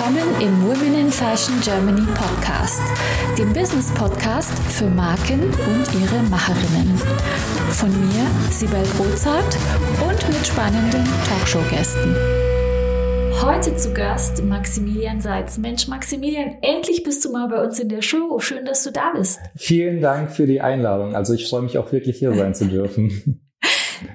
Willkommen im Women in Fashion Germany Podcast, dem Business Podcast für Marken und ihre Macherinnen. Von mir, Sibel Rozart und mit spannenden Talkshow-Gästen. Heute zu Gast Maximilian Seitz. Mensch, Maximilian, endlich bist du mal bei uns in der Show. Schön, dass du da bist. Vielen Dank für die Einladung. Also ich freue mich auch wirklich hier sein zu dürfen.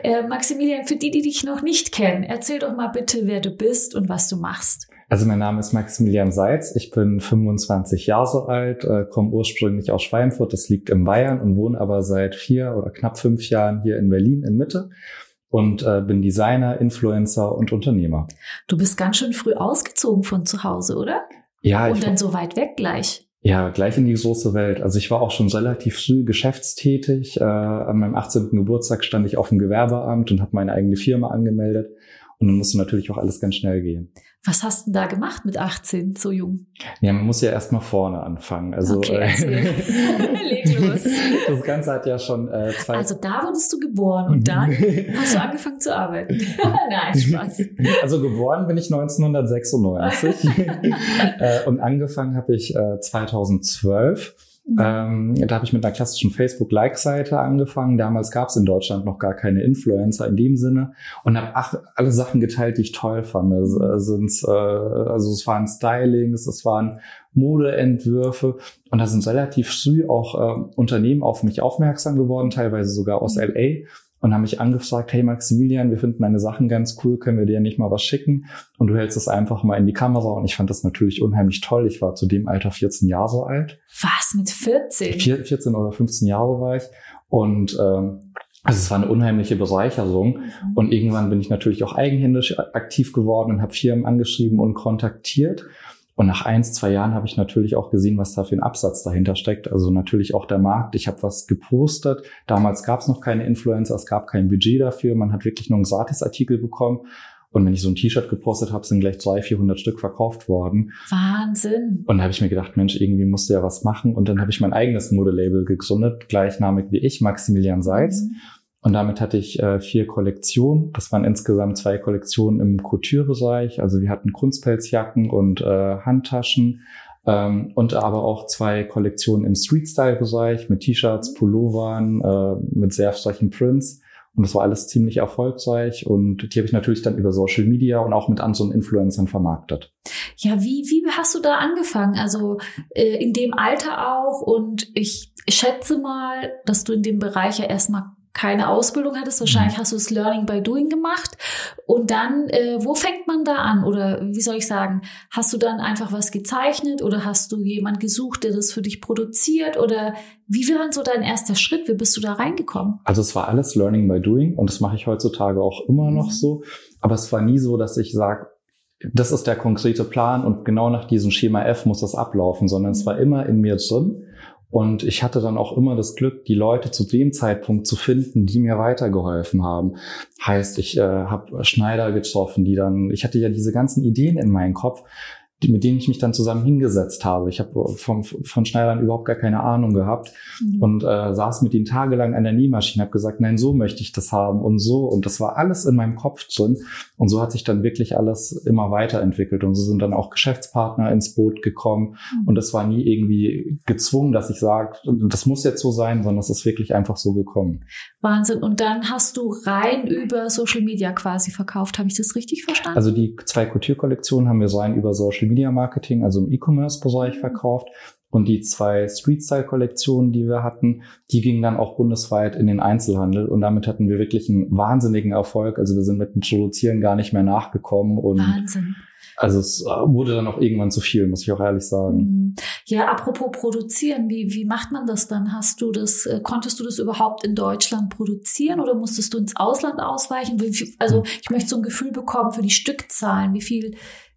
Äh, Maximilian, für die, die dich noch nicht kennen, erzähl doch mal bitte, wer du bist und was du machst. Also mein Name ist Maximilian Seitz, ich bin 25 Jahre alt, äh, komme ursprünglich aus Schweinfurt, das liegt in Bayern und wohne aber seit vier oder knapp fünf Jahren hier in Berlin in Mitte und äh, bin Designer, Influencer und Unternehmer. Du bist ganz schön früh ausgezogen von zu Hause, oder? Ja. Und dann so weit weg gleich. Ja, gleich in die große Welt. Also ich war auch schon relativ früh geschäftstätig. Äh, an meinem 18. Geburtstag stand ich auf dem Gewerbeamt und habe meine eigene Firma angemeldet. Und dann musste natürlich auch alles ganz schnell gehen. Was hast du da gemacht mit 18, so jung? Ja, man muss ja erstmal vorne anfangen. Also okay, äh, Leg los. das Ganze hat ja schon äh, zwei. Also da wurdest du geboren und dann hast du angefangen zu arbeiten. Nein, Spaß. Also geboren bin ich 1996 äh, und angefangen habe ich äh, 2012. Ähm, da habe ich mit einer klassischen Facebook-Like-Seite angefangen. Damals gab es in Deutschland noch gar keine Influencer in dem Sinne und habe alle Sachen geteilt, die ich toll fand. Also, äh, also es waren Stylings, es waren Modeentwürfe und da sind relativ früh auch äh, Unternehmen auf mich aufmerksam geworden, teilweise sogar aus mhm. LA und haben mich angefragt, hey Maximilian, wir finden deine Sachen ganz cool, können wir dir nicht mal was schicken? Und du hältst es einfach mal in die Kamera. Und ich fand das natürlich unheimlich toll. Ich war zu dem Alter 14 Jahre alt. Was, mit 14? 14 oder 15 Jahre war ich. Und ähm, also es war eine unheimliche Bereicherung. Mhm. Und irgendwann bin ich natürlich auch eigenhändisch aktiv geworden und habe Firmen angeschrieben und kontaktiert. Und nach eins, zwei Jahren habe ich natürlich auch gesehen, was da für ein Absatz dahinter steckt. Also natürlich auch der Markt. Ich habe was gepostet. Damals gab es noch keine Influencer, es gab kein Budget dafür. Man hat wirklich nur einen Gratisartikel bekommen. Und wenn ich so ein T-Shirt gepostet habe, sind gleich 200, 400 Stück verkauft worden. Wahnsinn. Und da habe ich mir gedacht, Mensch, irgendwie musste ja was machen. Und dann habe ich mein eigenes Modelabel gegründet, gleichnamig wie ich, Maximilian Seitz. Mhm. Und damit hatte ich äh, vier Kollektionen. Das waren insgesamt zwei Kollektionen im Couture-Bereich. Also wir hatten Kunstpelzjacken und äh, Handtaschen. Ähm, und aber auch zwei Kollektionen im Street-Style-Bereich mit T-Shirts, Pullovern, äh, mit sehr abstrakten Prints. Und das war alles ziemlich erfolgreich und die habe ich natürlich dann über Social Media und auch mit anderen Influencern vermarktet. Ja, wie, wie hast du da angefangen? Also äh, in dem Alter auch und ich schätze mal, dass du in dem Bereich ja erstmal keine Ausbildung hattest, wahrscheinlich mhm. hast du es Learning by Doing gemacht. Und dann, äh, wo fängt man da an? Oder wie soll ich sagen, hast du dann einfach was gezeichnet oder hast du jemand gesucht, der das für dich produziert? Oder wie war so dein erster Schritt? Wie bist du da reingekommen? Also es war alles Learning by Doing und das mache ich heutzutage auch immer noch mhm. so. Aber es war nie so, dass ich sage, das ist der konkrete Plan und genau nach diesem Schema F muss das ablaufen, sondern es war immer in mir drin. Und ich hatte dann auch immer das Glück, die Leute zu dem Zeitpunkt zu finden, die mir weitergeholfen haben. Heißt, ich äh, habe Schneider getroffen, die dann, ich hatte ja diese ganzen Ideen in meinem Kopf, mit denen ich mich dann zusammen hingesetzt habe. Ich habe von, von Schneidern überhaupt gar keine Ahnung gehabt mhm. und äh, saß mit ihnen tagelang an der Nähmaschine, habe gesagt, nein, so möchte ich das haben und so. Und das war alles in meinem Kopf drin. Und so hat sich dann wirklich alles immer weiterentwickelt. Und so sind dann auch Geschäftspartner ins Boot gekommen. Mhm. Und es war nie irgendwie gezwungen, dass ich sage, das muss jetzt so sein, sondern es ist wirklich einfach so gekommen. Wahnsinn. Und dann hast du rein über Social Media quasi verkauft. Habe ich das richtig verstanden? Also die zwei Couture-Kollektionen haben wir rein über Social Media Marketing, also im E-Commerce-Bereich verkauft. Und die zwei Street-Style-Kollektionen, die wir hatten, die gingen dann auch bundesweit in den Einzelhandel. Und damit hatten wir wirklich einen wahnsinnigen Erfolg. Also wir sind mit dem Produzieren gar nicht mehr nachgekommen. Und Wahnsinn. Also es äh, wurde dann auch irgendwann zu viel, muss ich auch ehrlich sagen. Mhm. Ja, apropos produzieren, wie, wie macht man das dann? Hast du das, äh, konntest du das überhaupt in Deutschland produzieren oder musstest du ins Ausland ausweichen? Also mhm. ich möchte so ein Gefühl bekommen für die Stückzahlen. Wie viel,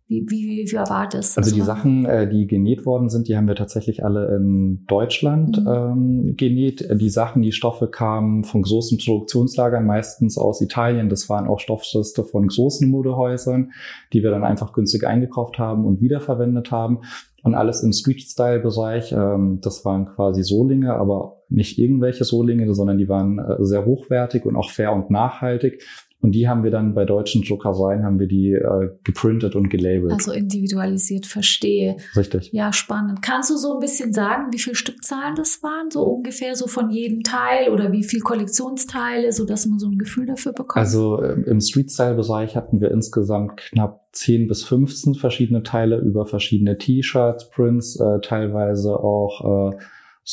wie, wie, wie war das? Also die Sachen, äh, die genäht worden sind, die haben wir tatsächlich alle in Deutschland mhm. ähm, genäht. Die Sachen, die Stoffe kamen von großen Produktionslagern, meistens aus Italien. Das waren auch Stoffreste von großen Modehäusern, die wir dann einfach günstig eingekauft haben und wiederverwendet haben. Und alles im Street-Style-Bereich. Ähm, das waren quasi Solinge, aber nicht irgendwelche Solinge, sondern die waren äh, sehr hochwertig und auch fair und nachhaltig. Und die haben wir dann bei deutschen Druckereien, haben wir die äh, geprintet und gelabelt. Also individualisiert, verstehe. Richtig. Ja, spannend. Kannst du so ein bisschen sagen, wie viele Stückzahlen das waren? So ungefähr so von jedem Teil oder wie viel Kollektionsteile, so dass man so ein Gefühl dafür bekommt? Also äh, im Street-Style-Bereich hatten wir insgesamt knapp 10 bis 15 verschiedene Teile über verschiedene T-Shirts, Prints, äh, teilweise auch äh,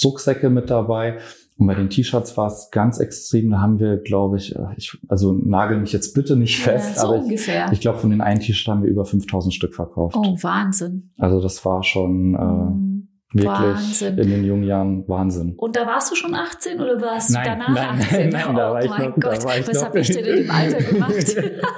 Rucksäcke mit dabei. Und bei den T-Shirts war es ganz extrem. Da haben wir, glaube ich, äh, ich, also nagel mich jetzt bitte nicht fest, ja, so aber ungefähr. ich, ich glaube, von den einen T-Shirts haben wir über 5000 Stück verkauft. Oh, Wahnsinn. Also das war schon äh, Mhm. wirklich Wahnsinn. in den jungen Jahren Wahnsinn. Und da warst du schon 18 oder warst Nein, du danach nein, 18? nein, nein, da oh war ich mein noch- da Gott, war ich was habe ich denn dem Alter gemacht?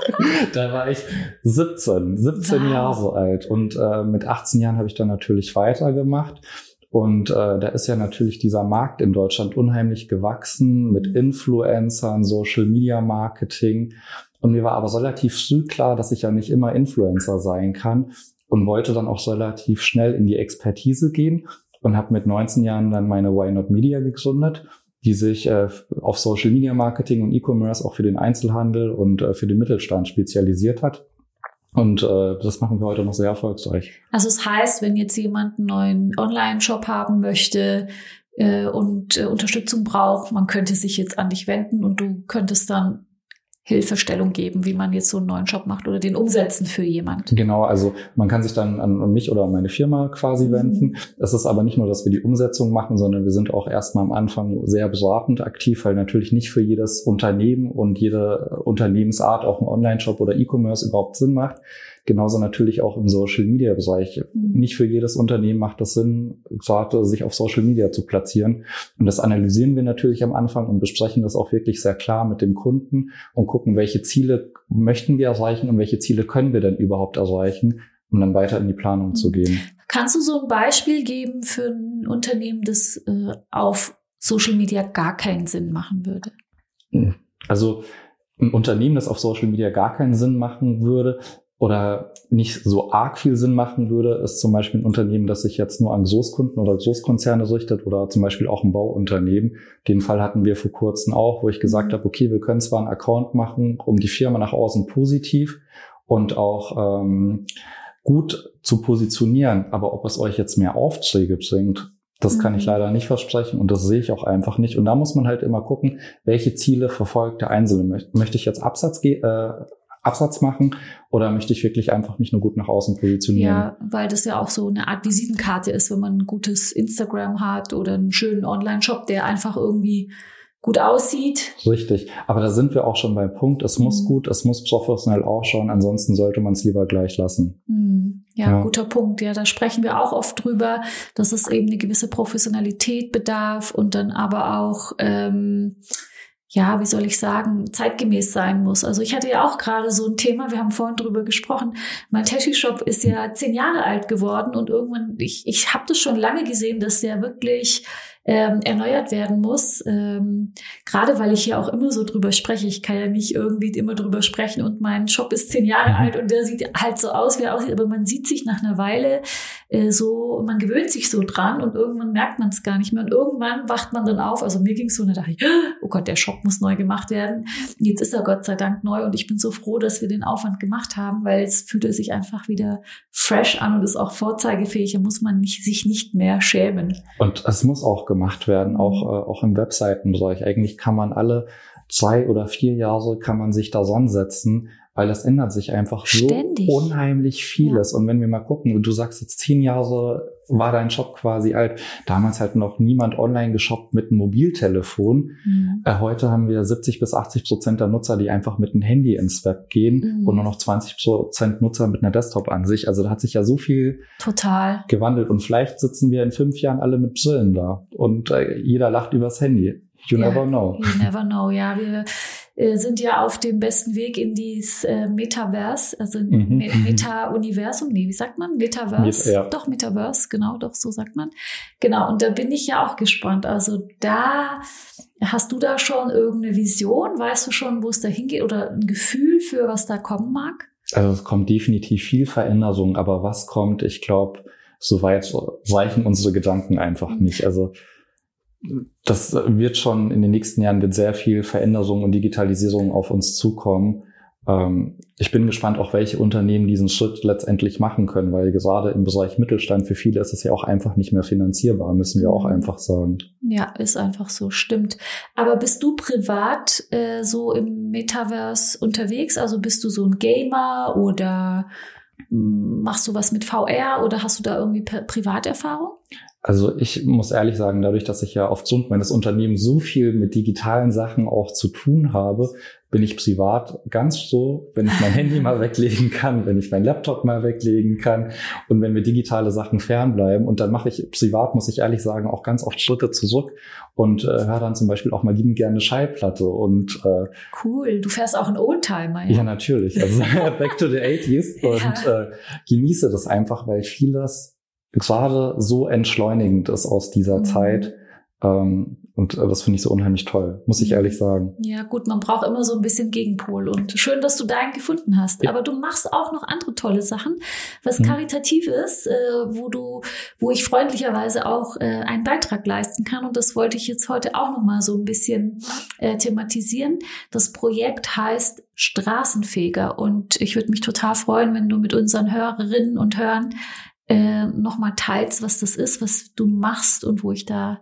da war ich 17, 17 Wow. Jahre alt. Und äh, mit 18 Jahren habe ich dann natürlich weitergemacht. Und äh, da ist ja natürlich dieser Markt in Deutschland unheimlich gewachsen mit Influencern, Social Media Marketing. Und mir war aber relativ früh klar, dass ich ja nicht immer Influencer sein kann und wollte dann auch relativ schnell in die Expertise gehen und habe mit 19 Jahren dann meine Why Not Media gegründet, die sich äh, auf Social Media Marketing und E-Commerce auch für den Einzelhandel und äh, für den Mittelstand spezialisiert hat. Und äh, das machen wir heute noch sehr erfolgreich. Also es heißt, wenn jetzt jemand einen neuen Online-Shop haben möchte äh, und äh, Unterstützung braucht, man könnte sich jetzt an dich wenden und du könntest dann Hilfestellung geben, wie man jetzt so einen neuen Shop macht oder den umsetzen für jemand. Genau, also man kann sich dann an, an mich oder an meine Firma quasi Mhm. wenden. Es ist aber nicht nur, dass wir die Umsetzung machen, sondern wir sind auch erstmal am Anfang sehr beratend aktiv, weil natürlich nicht für jedes Unternehmen und jede Unternehmensart auch ein Online-Shop oder E-Commerce überhaupt Sinn macht. Genauso natürlich auch im Social-Media-Bereich. Mhm. Nicht für jedes Unternehmen macht es Sinn, gerade sich auf Social Media zu platzieren. Und das analysieren wir natürlich am Anfang und besprechen das auch wirklich sehr klar mit dem Kunden und gucken, welche Ziele möchten wir erreichen und welche Ziele können wir denn überhaupt erreichen, um dann weiter in die Planung zu gehen. Kannst du so ein Beispiel geben für ein Unternehmen, das äh, auf Social Media gar keinen Sinn machen würde? Also ein Unternehmen, das auf Social Media gar keinen Sinn machen würde oder nicht so arg viel Sinn machen würde, ist zum Beispiel ein Unternehmen, das sich jetzt nur an Großkunden oder Großkonzerne richtet oder zum Beispiel auch ein Bauunternehmen. Den Fall hatten wir vor kurzem auch, wo ich gesagt habe, okay, wir können zwar einen Account machen, um die Firma nach außen positiv und auch ähm, gut zu positionieren, aber ob es euch jetzt mehr Aufträge bringt, das kann ich Mhm. leider nicht versprechen und das sehe ich auch einfach nicht. Und da muss man halt immer gucken, welche Ziele verfolgt der Einzelne. Möcht- Möchte ich jetzt Absatz, äh, Absatz machen oder möchte ich wirklich einfach mich nur gut nach außen positionieren? Ja, weil das ja auch so eine Art Visitenkarte ist, wenn man ein gutes Instagram hat oder einen schönen Online-Shop, der einfach irgendwie gut aussieht. Richtig. Aber da sind wir auch schon beim Punkt. Es muss Mhm. gut, es muss professionell ausschauen. Ansonsten sollte man es lieber gleich lassen. Hm, Ja, Ja. guter Punkt. Ja, da sprechen wir auch oft drüber, dass es eben eine gewisse Professionalität bedarf und dann aber auch, ähm, ja, wie soll ich sagen, zeitgemäß sein muss. Also ich hatte ja auch gerade so ein Thema, wir haben vorhin drüber gesprochen. Mein Tashi-Shop ist ja zehn Jahre alt geworden und irgendwann, ich, ich habe das schon lange gesehen, dass der wirklich ähm, erneuert werden muss. Ähm, gerade weil ich ja auch immer so drüber spreche. Ich kann ja nicht irgendwie immer drüber sprechen und mein Shop ist zehn Jahre Mhm. alt und der sieht halt so aus, wie er aussieht. Aber man sieht sich nach einer Weile äh, so, man gewöhnt sich so dran und irgendwann merkt man es gar nicht mehr. Und irgendwann wacht man dann auf. Also mir ging es so, und da dachte ich, oh Gott, der Shop muss neu gemacht werden. Jetzt ist er Gott sei Dank neu und ich bin so froh, dass wir den Aufwand gemacht haben, weil jetzt fühlt er sich einfach wieder fresh an und ist auch vorzeigefähig. Da muss man nicht, sich nicht mehr schämen. Und es muss auch gemacht werden, auch, äh, auch im Webseitenbereich. Eigentlich kann man alle zwei oder vier Jahre kann man sich da setzen, weil es ändert sich einfach Ständig. so unheimlich vieles. Und wenn wir mal gucken, du sagst jetzt zehn Jahre war dein Shop quasi alt. Damals hat noch niemand online geshoppt mit einem Mobiltelefon. Mhm. Äh, heute haben wir 70 bis 80 Prozent der Nutzer, die einfach mit einem Handy ins Web gehen Mhm. und nur noch 20 Prozent Nutzer mit einer Desktop-Ansicht. Also da hat sich ja so viel Total. gewandelt und vielleicht sitzen wir in fünf Jahren alle mit Brillen da und äh, jeder lacht übers Handy. You Ja. never know. You never know. Ja, wir sind ja auf dem besten Weg in dieses äh, Metaverse, also in Mhm, Me mhm. Meta-Universum. Nee, wie sagt man? Metaverse? Met- ja. Doch, Metaverse, genau, doch, so sagt man. Genau, und da bin ich ja auch gespannt. Also da hast du da schon irgendeine Vision? Weißt du schon, wo es da hingeht oder ein Gefühl für, was da kommen mag? Also es kommt definitiv viel Veränderung, aber was kommt, ich glaube, soweit reichen unsere Gedanken einfach Mhm. nicht. Also das wird schon in den nächsten Jahren wird sehr viel Veränderung und Digitalisierung auf uns zukommen. Ähm, ich bin gespannt, auch welche Unternehmen diesen Schritt letztendlich machen können, weil gerade im Bereich Mittelstand für viele ist es ja auch einfach nicht mehr finanzierbar, müssen wir auch mhm. einfach sagen. Ja, ist einfach so, stimmt. Aber bist du privat äh, so im Metaverse unterwegs? Also bist du so ein Gamer oder machst du was mit VR oder hast du da irgendwie Privaterfahrung? Also ich muss ehrlich sagen, dadurch, dass ich ja aufgrund meines Unternehmens so viel mit digitalen Sachen auch zu tun habe, bin ich privat ganz so, wenn ich mein Handy mal weglegen kann, wenn ich mein Laptop mal weglegen kann und wenn mir digitale Sachen fernbleiben. Und dann mache ich privat, muss ich ehrlich sagen, auch ganz oft Schritte zurück und äh, höre dann zum Beispiel auch mal liebend gerne Schallplatte. Und, äh, cool, du fährst auch einen Oldtimer. Ja, ja natürlich. Also back to the 80s und ja. äh, genieße das einfach, weil vieles gerade so entschleunigend ist aus dieser mhm. Zeit. Ähm, und äh, das finde ich so unheimlich toll, muss ich mhm. ehrlich sagen. Ja, gut, man braucht immer so ein bisschen Gegenpol. Und schön, dass du deinen gefunden hast. Ja. Aber du machst auch noch andere tolle Sachen, was mhm. karitativ ist, äh, wo du, wo ich freundlicherweise auch äh, einen Beitrag leisten kann. Und das wollte ich jetzt heute auch noch mal so ein bisschen äh, thematisieren. Das Projekt heißt Straßenfeger. Und ich würde mich total freuen, wenn du mit unseren Hörerinnen und Hörern äh, nochmal teilst, was das ist, was du machst und wo ich da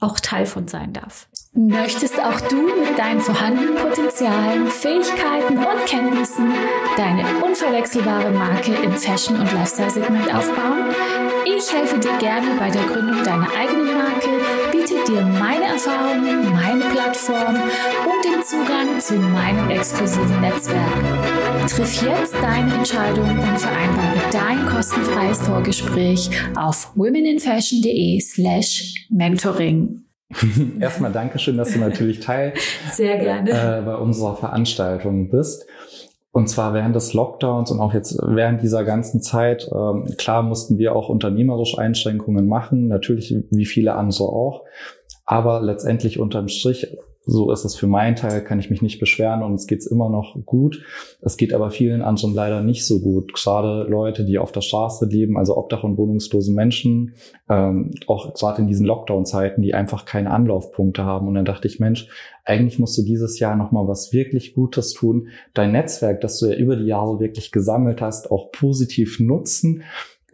auch Teil von sein darf. Möchtest auch du mit deinen vorhandenen Potenzialen, Fähigkeiten und Kenntnissen deine unverwechselbare Marke im Fashion- und Lifestyle-Segment aufbauen? Ich helfe dir gerne bei der Gründung deiner eigenen Marke, dir meine Erfahrungen, meine Plattform und den Zugang zu meinem exklusiven Netzwerk. Triff jetzt deine Entscheidung und vereinbare dein kostenfreies Vorgespräch auf womeninfashion.de slash mentoring. Erstmal Dankeschön, dass du natürlich Teil Sehr gerne. Äh, bei unserer Veranstaltung bist. Und zwar während des Lockdowns und auch jetzt während dieser ganzen Zeit, ähm, klar mussten wir auch unternehmerische Einschränkungen machen, natürlich wie viele andere auch. Aber letztendlich unterm Strich so ist es für meinen Teil, kann ich mich nicht beschweren und es geht's immer noch gut. Es geht aber vielen anderen leider nicht so gut. Gerade Leute, die auf der Straße leben, also Obdach- und wohnungslose Menschen, ähm, auch gerade in diesen Lockdown-Zeiten, die einfach keine Anlaufpunkte haben. Und dann dachte ich, Mensch, eigentlich musst du dieses Jahr nochmal was wirklich Gutes tun. Dein Netzwerk, das du ja über die Jahre wirklich gesammelt hast, auch positiv nutzen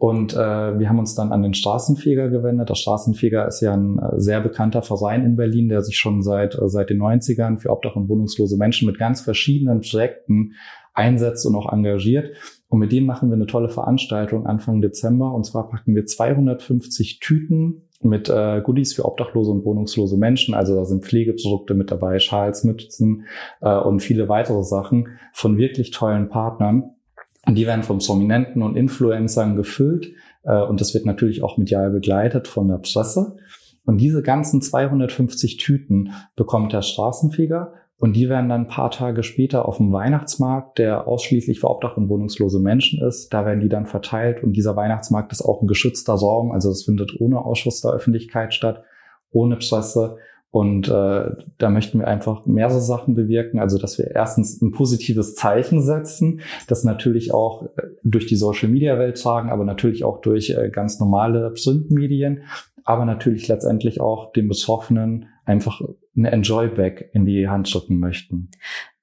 und äh, wir haben uns dann an den Straßenfeger gewendet. Der Straßenfeger ist ja ein äh, sehr bekannter Verein in Berlin, der sich schon seit, äh, seit den 90ern für Obdach- und wohnungslose Menschen mit ganz verschiedenen Projekten einsetzt und auch engagiert. Und mit denen machen wir eine tolle Veranstaltung Anfang Dezember. Und zwar packen wir 250 Tüten mit äh, Goodies für obdachlose und wohnungslose Menschen. Also da sind Pflegeprodukte mit dabei, Schals, Mützen äh, und viele weitere Sachen von wirklich tollen Partnern. Und die werden von Prominenten und Influencern gefüllt. Äh, und das wird natürlich auch medial begleitet von der Presse. Und diese ganzen 250 Tüten bekommt der Straßenfeger und die werden dann ein paar Tage später auf dem Weihnachtsmarkt, der ausschließlich für Obdach- und wohnungslose Menschen ist, da werden die dann verteilt. Und dieser Weihnachtsmarkt ist auch ein geschützter Raum, also das findet ohne Ausschuss der Öffentlichkeit statt, ohne Presse. Und äh, da möchten wir einfach mehrere Sachen bewirken. Also, dass wir erstens ein positives Zeichen setzen, das natürlich auch äh, durch die Social-Media-Welt tragen, aber natürlich auch durch äh, ganz normale Printmedien, aber natürlich letztendlich auch den Betroffenen einfach eine Enjoy-Back in die Hand drücken möchten.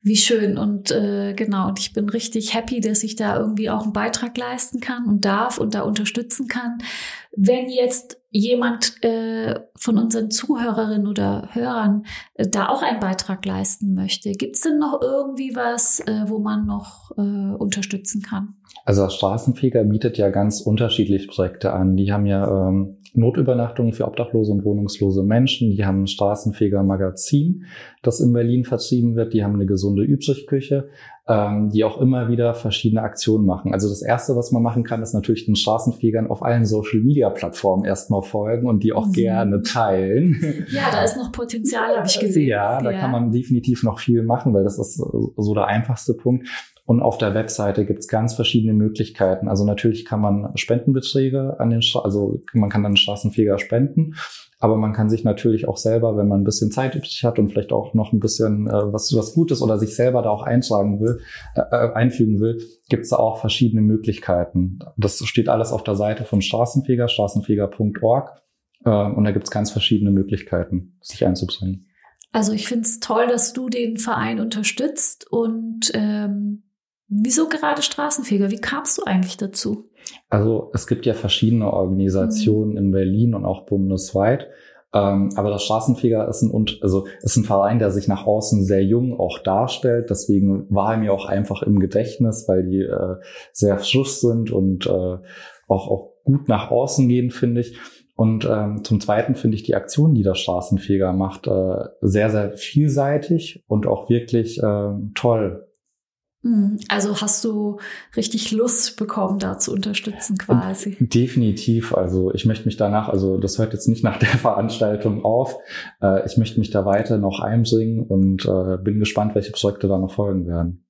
Wie schön und äh, genau, und ich bin richtig happy, dass ich da irgendwie auch einen Beitrag leisten kann und darf und da unterstützen kann. Wenn jetzt jemand äh, von unseren Zuhörerinnen oder Hörern äh, da auch einen Beitrag leisten möchte, gibt es denn noch irgendwie was, äh, wo man noch äh, unterstützen kann? Also Straßenfeger bietet ja ganz unterschiedliche Projekte an. Die haben ja ähm, Notübernachtungen für obdachlose und wohnungslose Menschen. Die haben ein Straßenfeger Magazin, das in Berlin vertrieben wird. Die haben eine gesunde Übrigküche, ähm, die auch immer wieder verschiedene Aktionen machen. Also das Erste, was man machen kann, ist natürlich den Straßenfegern auf allen Social-Media-Plattformen erstmal folgen und die auch mhm. gerne teilen. Ja, da ist noch Potenzial, habe ich gesehen. Ja, da ja. kann man definitiv noch viel machen, weil das ist so der einfachste Punkt. Und auf der Webseite gibt es ganz verschiedene Möglichkeiten. Also natürlich kann man Spendenbeträge an den, Stra also man kann dann Straßenfeger spenden. Aber man kann sich natürlich auch selber, wenn man ein bisschen Zeit übrig hat und vielleicht auch noch ein bisschen äh, was, was Gutes oder sich selber da auch eintragen will, äh, äh einfügen will, gibt es da auch verschiedene Möglichkeiten. Das steht alles auf der Seite vom Straßenfeger, straßenfeger.org. Äh, und da gibt es ganz verschiedene Möglichkeiten, sich einzubringen. Also ich finde es toll, dass du den Verein unterstützt und ähm, wieso gerade Straßenfeger? Wie kamst du eigentlich dazu? Also es gibt ja verschiedene Organisationen mhm. in Berlin und auch bundesweit. Ähm, aber das Straßenfeger ist ein, also ist ein Verein, der sich nach außen sehr jung auch darstellt. Deswegen war er mir auch einfach im Gedächtnis, weil die äh, sehr frisch sind und äh, auch, auch gut nach außen gehen, finde ich. Und ähm, zum Zweiten finde ich die Aktion, die der Straßenfeger macht, äh, sehr, sehr vielseitig und auch wirklich äh, toll. Hm, also hast du richtig Lust bekommen, da zu unterstützen quasi? Definitiv. Also ich möchte mich danach, also das hört jetzt nicht nach der Veranstaltung auf. Äh, ich möchte mich da weiter noch einbringen und äh, bin gespannt, welche Projekte da noch folgen werden.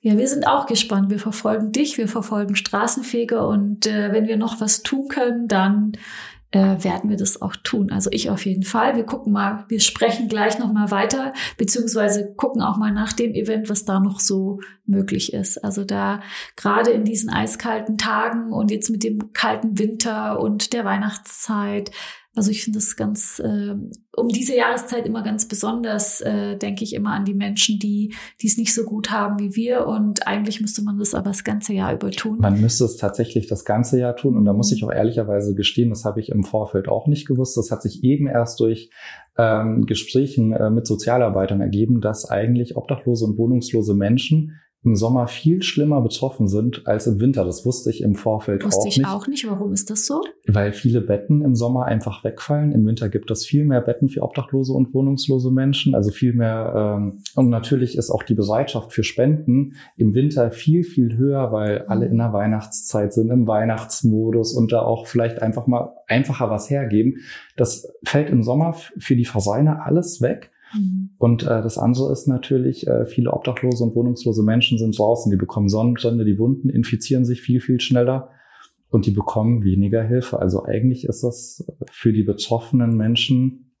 Ja, wir sind auch gespannt. Wir verfolgen dich, wir verfolgen Straßenfeger und äh, wenn wir noch was tun können, dann äh, werden wir das auch tun. Also ich auf jeden Fall. Wir gucken mal, wir sprechen gleich noch mal weiter, beziehungsweise gucken auch mal nach dem Event, was da noch so möglich ist. Also da gerade in diesen eiskalten Tagen und jetzt mit dem kalten Winter und der Weihnachtszeit also ich finde es ganz, äh, um diese Jahreszeit immer ganz besonders, äh, denke ich immer an die Menschen, die die es nicht so gut haben wie wir. Und eigentlich müsste man das aber das ganze Jahr über tun. Man müsste es tatsächlich das ganze Jahr tun. Und da muss ich auch ehrlicherweise gestehen, das habe ich im Vorfeld auch nicht gewusst. Das hat sich eben erst durch ähm, Gesprächen äh, mit Sozialarbeitern ergeben, dass eigentlich obdachlose und wohnungslose Menschen im Sommer viel schlimmer betroffen sind als im Winter. Das wusste ich im Vorfeld wusste auch nicht. Wusste ich auch nicht. Warum ist das so? Weil viele Betten im Sommer einfach wegfallen. Im Winter gibt es viel mehr Betten für obdachlose und wohnungslose Menschen. Also viel mehr. Ähm, und natürlich ist auch die Bereitschaft für Spenden im Winter viel, viel höher, weil alle in der Weihnachtszeit sind, im Weihnachtsmodus und da auch vielleicht einfach mal einfacher was hergeben. Das fällt im Sommer für die Vereine alles weg. Mhm. Und äh, das andere ist natürlich, äh, viele obdachlose und wohnungslose Menschen sind draußen, die bekommen Sonnenbrände, die Wunden infizieren sich viel, viel schneller und die bekommen weniger Hilfe. Also eigentlich ist das für die betroffenen Menschen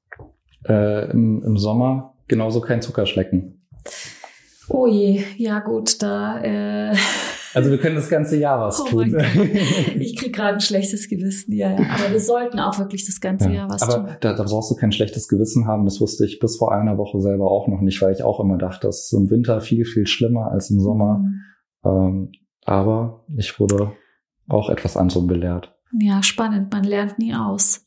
äh, im, im Sommer genauso kein Zuckerschlecken. Oh je, ja gut, da äh, also wir können das ganze Jahr was oh tun. Ich krieg gerade ein schlechtes Gewissen, ja, ja. Aber wir sollten auch wirklich das ganze ja, Jahr was aber tun. Aber da, da brauchst du kein schlechtes Gewissen haben. Das wusste ich bis vor einer Woche selber auch noch nicht, weil ich auch immer dachte, das ist im Winter viel, viel schlimmer als im Sommer. Mhm. Ähm, aber ich wurde auch etwas anderem belehrt. Ja, spannend. Man lernt nie aus.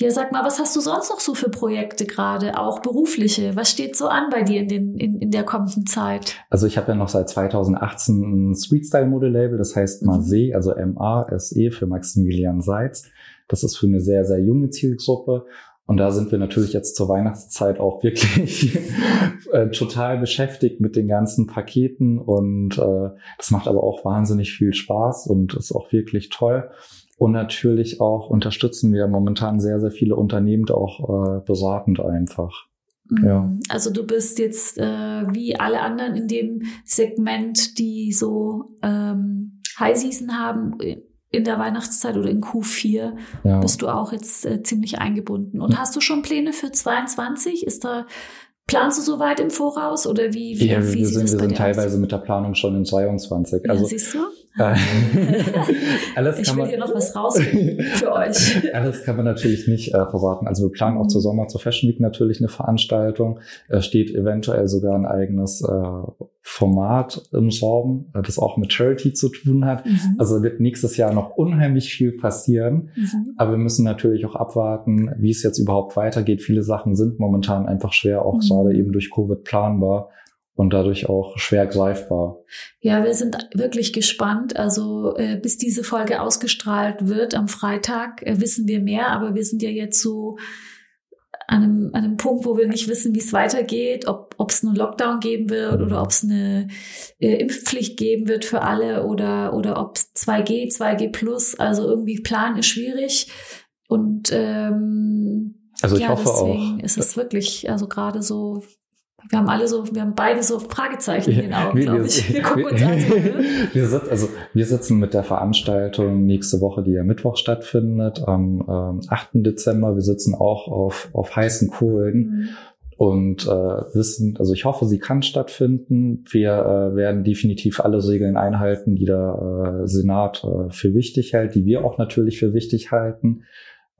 Ja, sag mal, was hast du sonst noch so für Projekte gerade, auch berufliche? Was steht so an bei dir in, den, in, in der kommenden Zeit? Also ich habe ja noch seit 2018 ein Streetstyle-Model-Label, das heißt mhm. Mase, also M-A-S-E für Maximilian Seitz. Das ist für eine sehr, sehr junge Zielgruppe. Und da sind wir natürlich jetzt zur Weihnachtszeit auch wirklich äh, total beschäftigt mit den ganzen Paketen. Und äh, das macht aber auch wahnsinnig viel Spaß und ist auch wirklich toll. Und natürlich auch unterstützen wir momentan sehr, sehr viele Unternehmen auch äh, beratend einfach. Mhm. Ja. Also du bist jetzt äh, wie alle anderen in dem Segment, die so ähm, High Season haben in der Weihnachtszeit oder in Q4, ja. bist du auch jetzt äh, ziemlich eingebunden. Und ja. hast du schon Pläne für 22? Ist da Planst du so weit im Voraus oder wie? wie ja, wie wir sind, wir sind teilweise aus? mit der Planung schon in 22. Ja, also, siehst du? Äh, alles ich kann will man, hier noch was raus für euch. Alles kann man natürlich nicht äh, verraten. Also wir planen auch zur Sommer, zur Fashion Week natürlich eine Veranstaltung. Es steht eventuell sogar ein eigenes äh, Format im Raum, äh, das auch mit Charity zu tun hat. Mhm. Also wird nächstes Jahr noch unheimlich viel passieren. Mhm. Aber wir müssen natürlich auch abwarten, wie es jetzt überhaupt weitergeht. Viele Sachen sind momentan einfach schwer, auch mhm. gerade eben durch Covid planbar und dadurch auch schwer greifbar. Ja, wir sind wirklich gespannt. Also äh, bis diese Folge ausgestrahlt wird am Freitag, äh, wissen wir mehr, aber wir sind ja jetzt so an einem, an einem Punkt, wo wir nicht wissen, wie es weitergeht, ob es einen Lockdown geben wird oder ob es eine äh, Impfpflicht geben wird für alle oder, oder ob 2G, 2G plus. Also irgendwie Plan ist schwierig. Und ähm, also ich ja, hoffe deswegen auch. ist es wirklich, also gerade so wir haben alle so, wir haben beide so Fragezeichen in den Augen, glaube ich. Wir gucken uns an. wir, sitzen, also wir sitzen mit der Veranstaltung nächste Woche, die ja Mittwoch stattfindet, am ähm, 8. Dezember. Wir sitzen auch auf, auf heißen Kohlen. Mhm. Und äh, wissen, also ich hoffe, sie kann stattfinden. Wir äh, werden definitiv alle Regeln einhalten, die der äh, Senat äh, für wichtig hält, die wir auch natürlich für wichtig halten.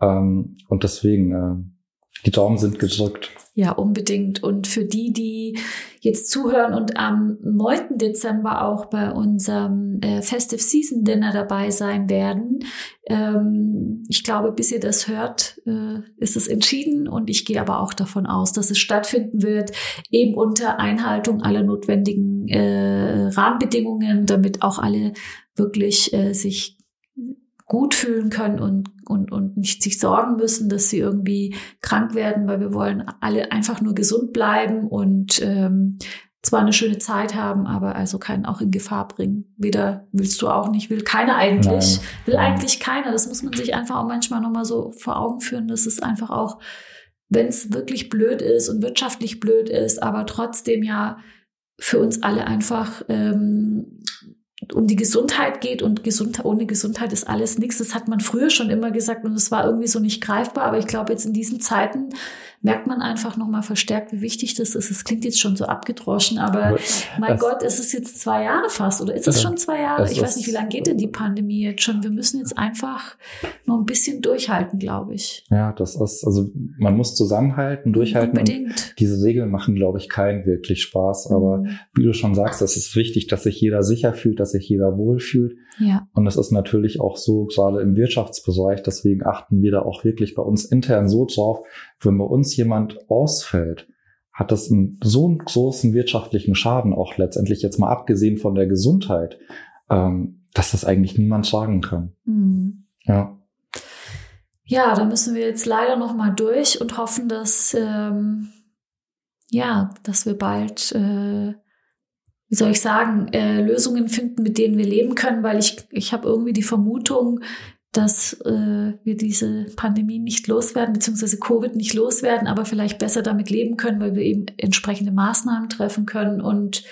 Ähm, und deswegen, äh, die Daumen sind gedrückt. Ja, unbedingt. Und für die, die jetzt zuhören und am 9. Dezember auch bei unserem äh, Festive Season Dinner dabei sein werden, ähm, ich glaube, bis ihr das hört, äh, ist es entschieden. Und ich gehe aber auch davon aus, dass es stattfinden wird, eben unter Einhaltung aller notwendigen äh, Rahmenbedingungen, damit auch alle wirklich äh, sich gut fühlen können und, und, und nicht sich sorgen müssen, dass sie irgendwie krank werden, weil wir wollen alle einfach nur gesund bleiben und ähm, zwar eine schöne Zeit haben, aber also keinen auch in Gefahr bringen. Weder willst du auch nicht, will keiner eigentlich, Nein. will eigentlich keiner. Das muss man sich einfach auch manchmal nochmal so vor Augen führen, dass es einfach auch, wenn es wirklich blöd ist und wirtschaftlich blöd ist, aber trotzdem ja für uns alle einfach ähm, um die Gesundheit geht und gesund, ohne Gesundheit ist alles nichts. Das hat man früher schon immer gesagt und es war irgendwie so nicht greifbar. Aber ich glaube, jetzt in diesen Zeiten merkt man einfach nochmal verstärkt, wie wichtig das ist. Es klingt jetzt schon so abgedroschen, aber mein das, Gott, ist es jetzt zwei Jahre fast oder ist es schon zwei Jahre? Ich weiß nicht, wie lange geht denn die Pandemie jetzt schon? Wir müssen jetzt einfach noch ein bisschen durchhalten, glaube ich. Ja, das ist, also man muss zusammenhalten, durchhalten. Unbedingt. diese Regeln machen, glaube ich, keinen wirklich Spaß. Aber mhm. wie du schon sagst, es ist wichtig, dass sich jeder sicher fühlt, dass sich jeder wohlfühlt. Ja. Und es ist natürlich auch so, gerade im Wirtschaftsbereich, deswegen achten wir da auch wirklich bei uns intern so drauf, wenn bei uns jemand ausfällt, hat das einen, so einen großen wirtschaftlichen Schaden, auch letztendlich jetzt mal abgesehen von der Gesundheit, ähm, dass das eigentlich niemand sagen kann. Mhm. Ja. Ja, da müssen wir jetzt leider noch mal durch und hoffen, dass ähm, ja, dass wir bald äh, wie soll ich sagen, äh, Lösungen finden, mit denen wir leben können, weil ich, ich habe irgendwie die Vermutung, dass äh, wir diese Pandemie nicht loswerden, beziehungsweise Covid nicht loswerden, aber vielleicht besser damit leben können, weil wir eben entsprechende Maßnahmen treffen können und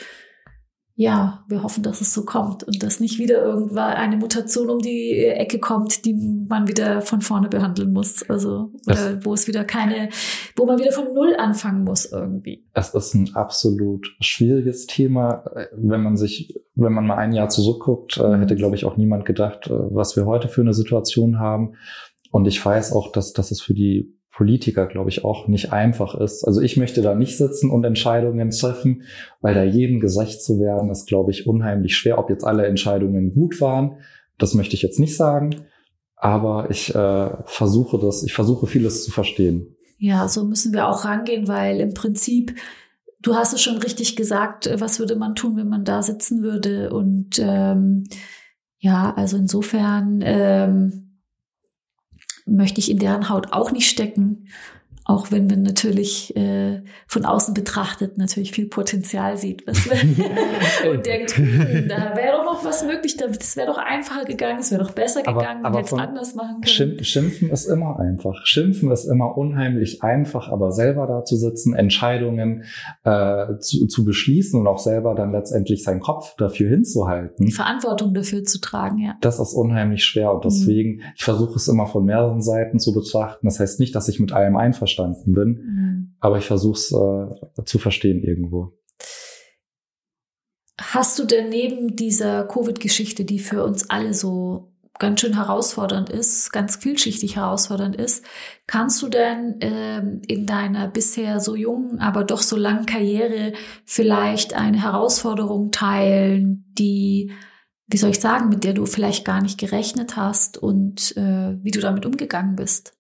ja, wir hoffen, dass es so kommt und dass nicht wieder irgendwann eine Mutation um die Ecke kommt, die man wieder von vorne behandeln muss. Also, oder wo es wieder keine, wo man wieder von Null anfangen muss irgendwie. Es ist ein absolut schwieriges Thema. Wenn man sich, wenn man mal ein Jahr zurückguckt, äh, hätte, glaube ich, auch niemand gedacht, äh, was wir heute für eine Situation haben. Und ich weiß auch, dass, dass es für die Politiker, glaube ich, auch nicht einfach ist. Also ich möchte da nicht sitzen und Entscheidungen treffen, weil da jedem gerecht zu werden, ist, glaube ich, unheimlich schwer. Ob jetzt alle Entscheidungen gut waren, das möchte ich jetzt nicht sagen. Aber ich äh, versuche das, ich versuche vieles zu verstehen. Ja, so müssen wir auch rangehen, weil im Prinzip, du hast es schon richtig gesagt, was würde man tun, wenn man da sitzen würde? Und ähm, ja, also insofern ähm, möchte ich in deren Haut auch nicht stecken. Auch wenn man natürlich äh, von außen betrachtet natürlich viel Potenzial sieht. Was und denkt, hm, da wäre doch noch was möglich, das wäre doch einfacher gegangen, es wäre doch besser gegangen, man hätte es anders machen können. Schimpfen ist immer einfach. Schimpfen ist immer unheimlich einfach, aber selber da zu sitzen, Entscheidungen äh, zu, zu beschließen und auch selber dann letztendlich seinen Kopf dafür hinzuhalten. Die Verantwortung dafür zu tragen, ja. Das ist unheimlich schwer und mhm. deswegen, mhm. ich versuche es immer von mehreren Seiten zu betrachten. Das heißt nicht, dass ich mit allem einverstanden einverstanden bin. Mhm. Aber ich versuche es äh, zu verstehen irgendwo. Hast du denn neben dieser Covid-Geschichte, die für uns alle so ganz schön herausfordernd ist, ganz vielschichtig herausfordernd ist, kannst du denn ähm, in deiner bisher so jungen, aber doch so langen Karriere vielleicht eine Herausforderung teilen, die, wie soll ich sagen, mit der du vielleicht gar nicht gerechnet hast und äh, wie du damit umgegangen bist?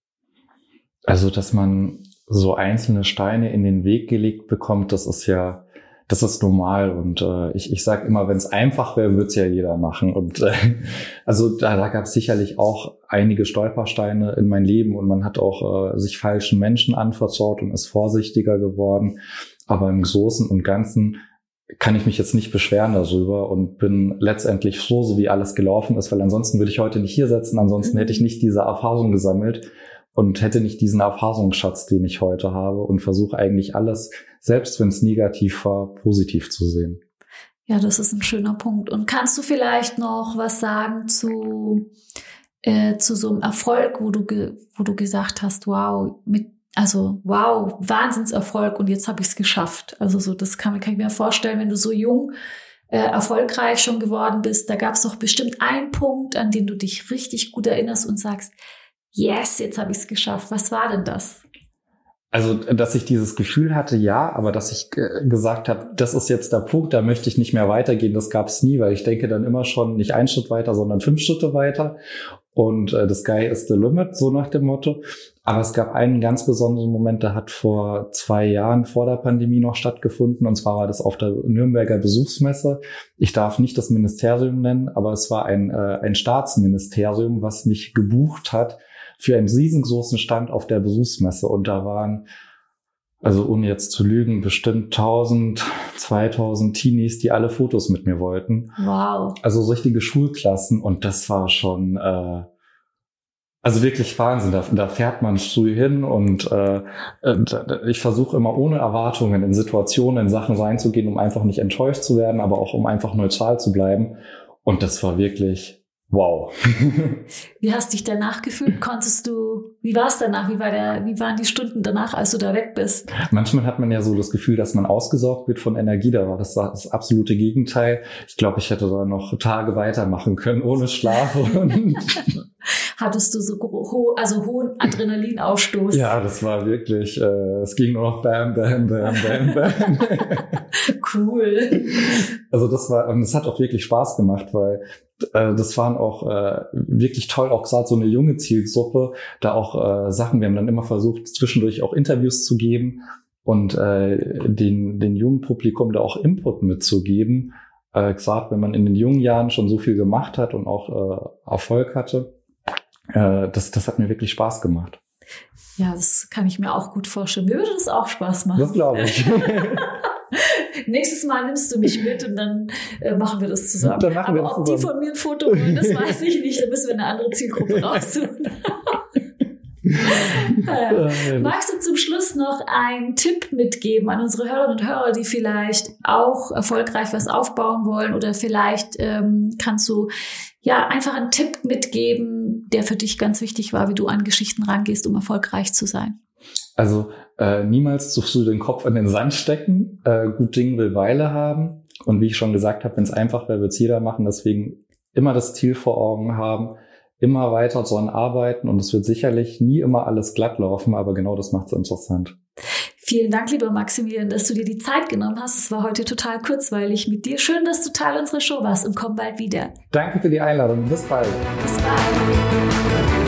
Also, dass man so einzelne Steine in den Weg gelegt bekommt, das ist ja, das ist normal. Und äh, ich, ich sage immer, wenn es einfach wäre, würde es ja jeder machen. Und äh, also da, da gab es sicherlich auch einige Stolpersteine in mein Leben und man hat auch äh, sich falschen Menschen anvertraut und ist vorsichtiger geworden. Aber im Großen und Ganzen kann ich mich jetzt nicht beschweren darüber und bin letztendlich froh, so wie alles gelaufen ist, weil ansonsten würde ich heute nicht hier sitzen, ansonsten hätte ich nicht diese Erfahrung gesammelt und hätte nicht diesen Erfahrungsschatz, den ich heute habe und versuche eigentlich alles, selbst wenn es negativ war, positiv zu sehen. Ja, das ist ein schöner Punkt. Und kannst du vielleicht noch was sagen zu, äh, zu so einem Erfolg, wo du, wo du gesagt hast, wow, mit, also wow, Wahnsinnserfolg und jetzt habe ich es geschafft. Also so, das kann, kann ich mir vorstellen, wenn du so jung äh, erfolgreich schon geworden bist, da gab es doch bestimmt einen Punkt, an den du dich richtig gut erinnerst und sagst, yes, jetzt habe ich es geschafft. Was war denn das? Also, dass ich dieses Gefühl hatte, ja, aber dass ich gesagt habe, das ist jetzt der Punkt, da möchte ich nicht mehr weitergehen, das gab es nie, weil ich denke dann immer schon nicht einen Schritt weiter, sondern fünf Schritte weiter. Und äh, the sky is the limit, so nach dem Motto. Aber es gab einen ganz besonderen Moment, der hat vor zwei Jahren vor der Pandemie noch stattgefunden. Und zwar war das auf der Nürnberger Besuchsmesse. Ich darf nicht das Ministerium nennen, aber es war ein, äh, ein Staatsministerium, was mich gebucht hat für einen riesengroßen Stand auf der Besuchsmesse. Und da waren, also ohne jetzt zu lügen, bestimmt 1000, 2000 Teenies, die alle Fotos mit mir wollten. Wow. Also richtige Schulklassen. Und das war schon... Äh, also wirklich Wahnsinn. Da, da fährt man früh hin und äh, ich versuche immer ohne Erwartungen in Situationen, in Sachen reinzugehen, um einfach nicht enttäuscht zu werden, aber auch um einfach neutral zu bleiben. Und das war wirklich Wow. wie hast du dich danach gefühlt? Konntest du, wie war es danach? Wie, war der, wie waren die Stunden danach, als du da weg bist? Manchmal hat man ja so das Gefühl, dass man ausgesaugt wird von Energie. Da war das das absolute Gegenteil. Ich glaube, ich hätte da noch Tage weitermachen können, ohne Schlaf. Hattest du so ho also hohen Adrenalinausstoß? Ja, das war wirklich, äh, es ging nur noch bam, bam, bam, bam, bam. cool. Also das war, und es hat auch wirklich Spaß gemacht, weil das waren auch äh, wirklich toll, auch gerade so eine junge Zielgruppe, da auch äh, Sachen, wir haben dann immer versucht, zwischendurch auch Interviews zu geben und äh, den, den jungen Publikum da auch Input mitzugeben. Äh, gerade wenn man in den jungen Jahren schon so viel gemacht hat und auch äh, Erfolg hatte, äh, das, das hat mir wirklich Spaß gemacht. Ja, das kann ich mir auch gut vorstellen. Mir würde das auch Spaß machen. Das glaube ich. Nächstes Mal nimmst du mich mit und dann äh, machen wir das zusammen. Dann machen Aber wir das ob zusammen. die von mir ein Foto wollen, das weiß ich nicht. Da müssen wir eine andere Zielgruppe raussuchen. äh, magst du zum Schluss noch einen Tipp mitgeben an unsere Hörerinnen und Hörer, die vielleicht auch erfolgreich was aufbauen wollen oder vielleicht ähm, kannst du ja einfach einen Tipp mitgeben, der für dich ganz wichtig war, wie du an Geschichten rangehst, um erfolgreich zu sein? Also äh, niemals zu früh den Kopf in den Sand stecken. Äh, gut Ding will Weile haben. Und wie ich schon gesagt habe, wenn es einfach wäre, wird es jeder machen. Deswegen immer das Ziel vor Augen haben, immer weiter dran arbeiten. Und es wird sicherlich nie immer alles glatt laufen, aber genau das macht es interessant. Vielen Dank, lieber Maximilian, dass du dir die Zeit genommen hast. Es war heute total kurzweilig mit dir. Schön, dass du Teil unserer Show warst und komm bald wieder. Danke für die Einladung. Bis bald. Bis bald.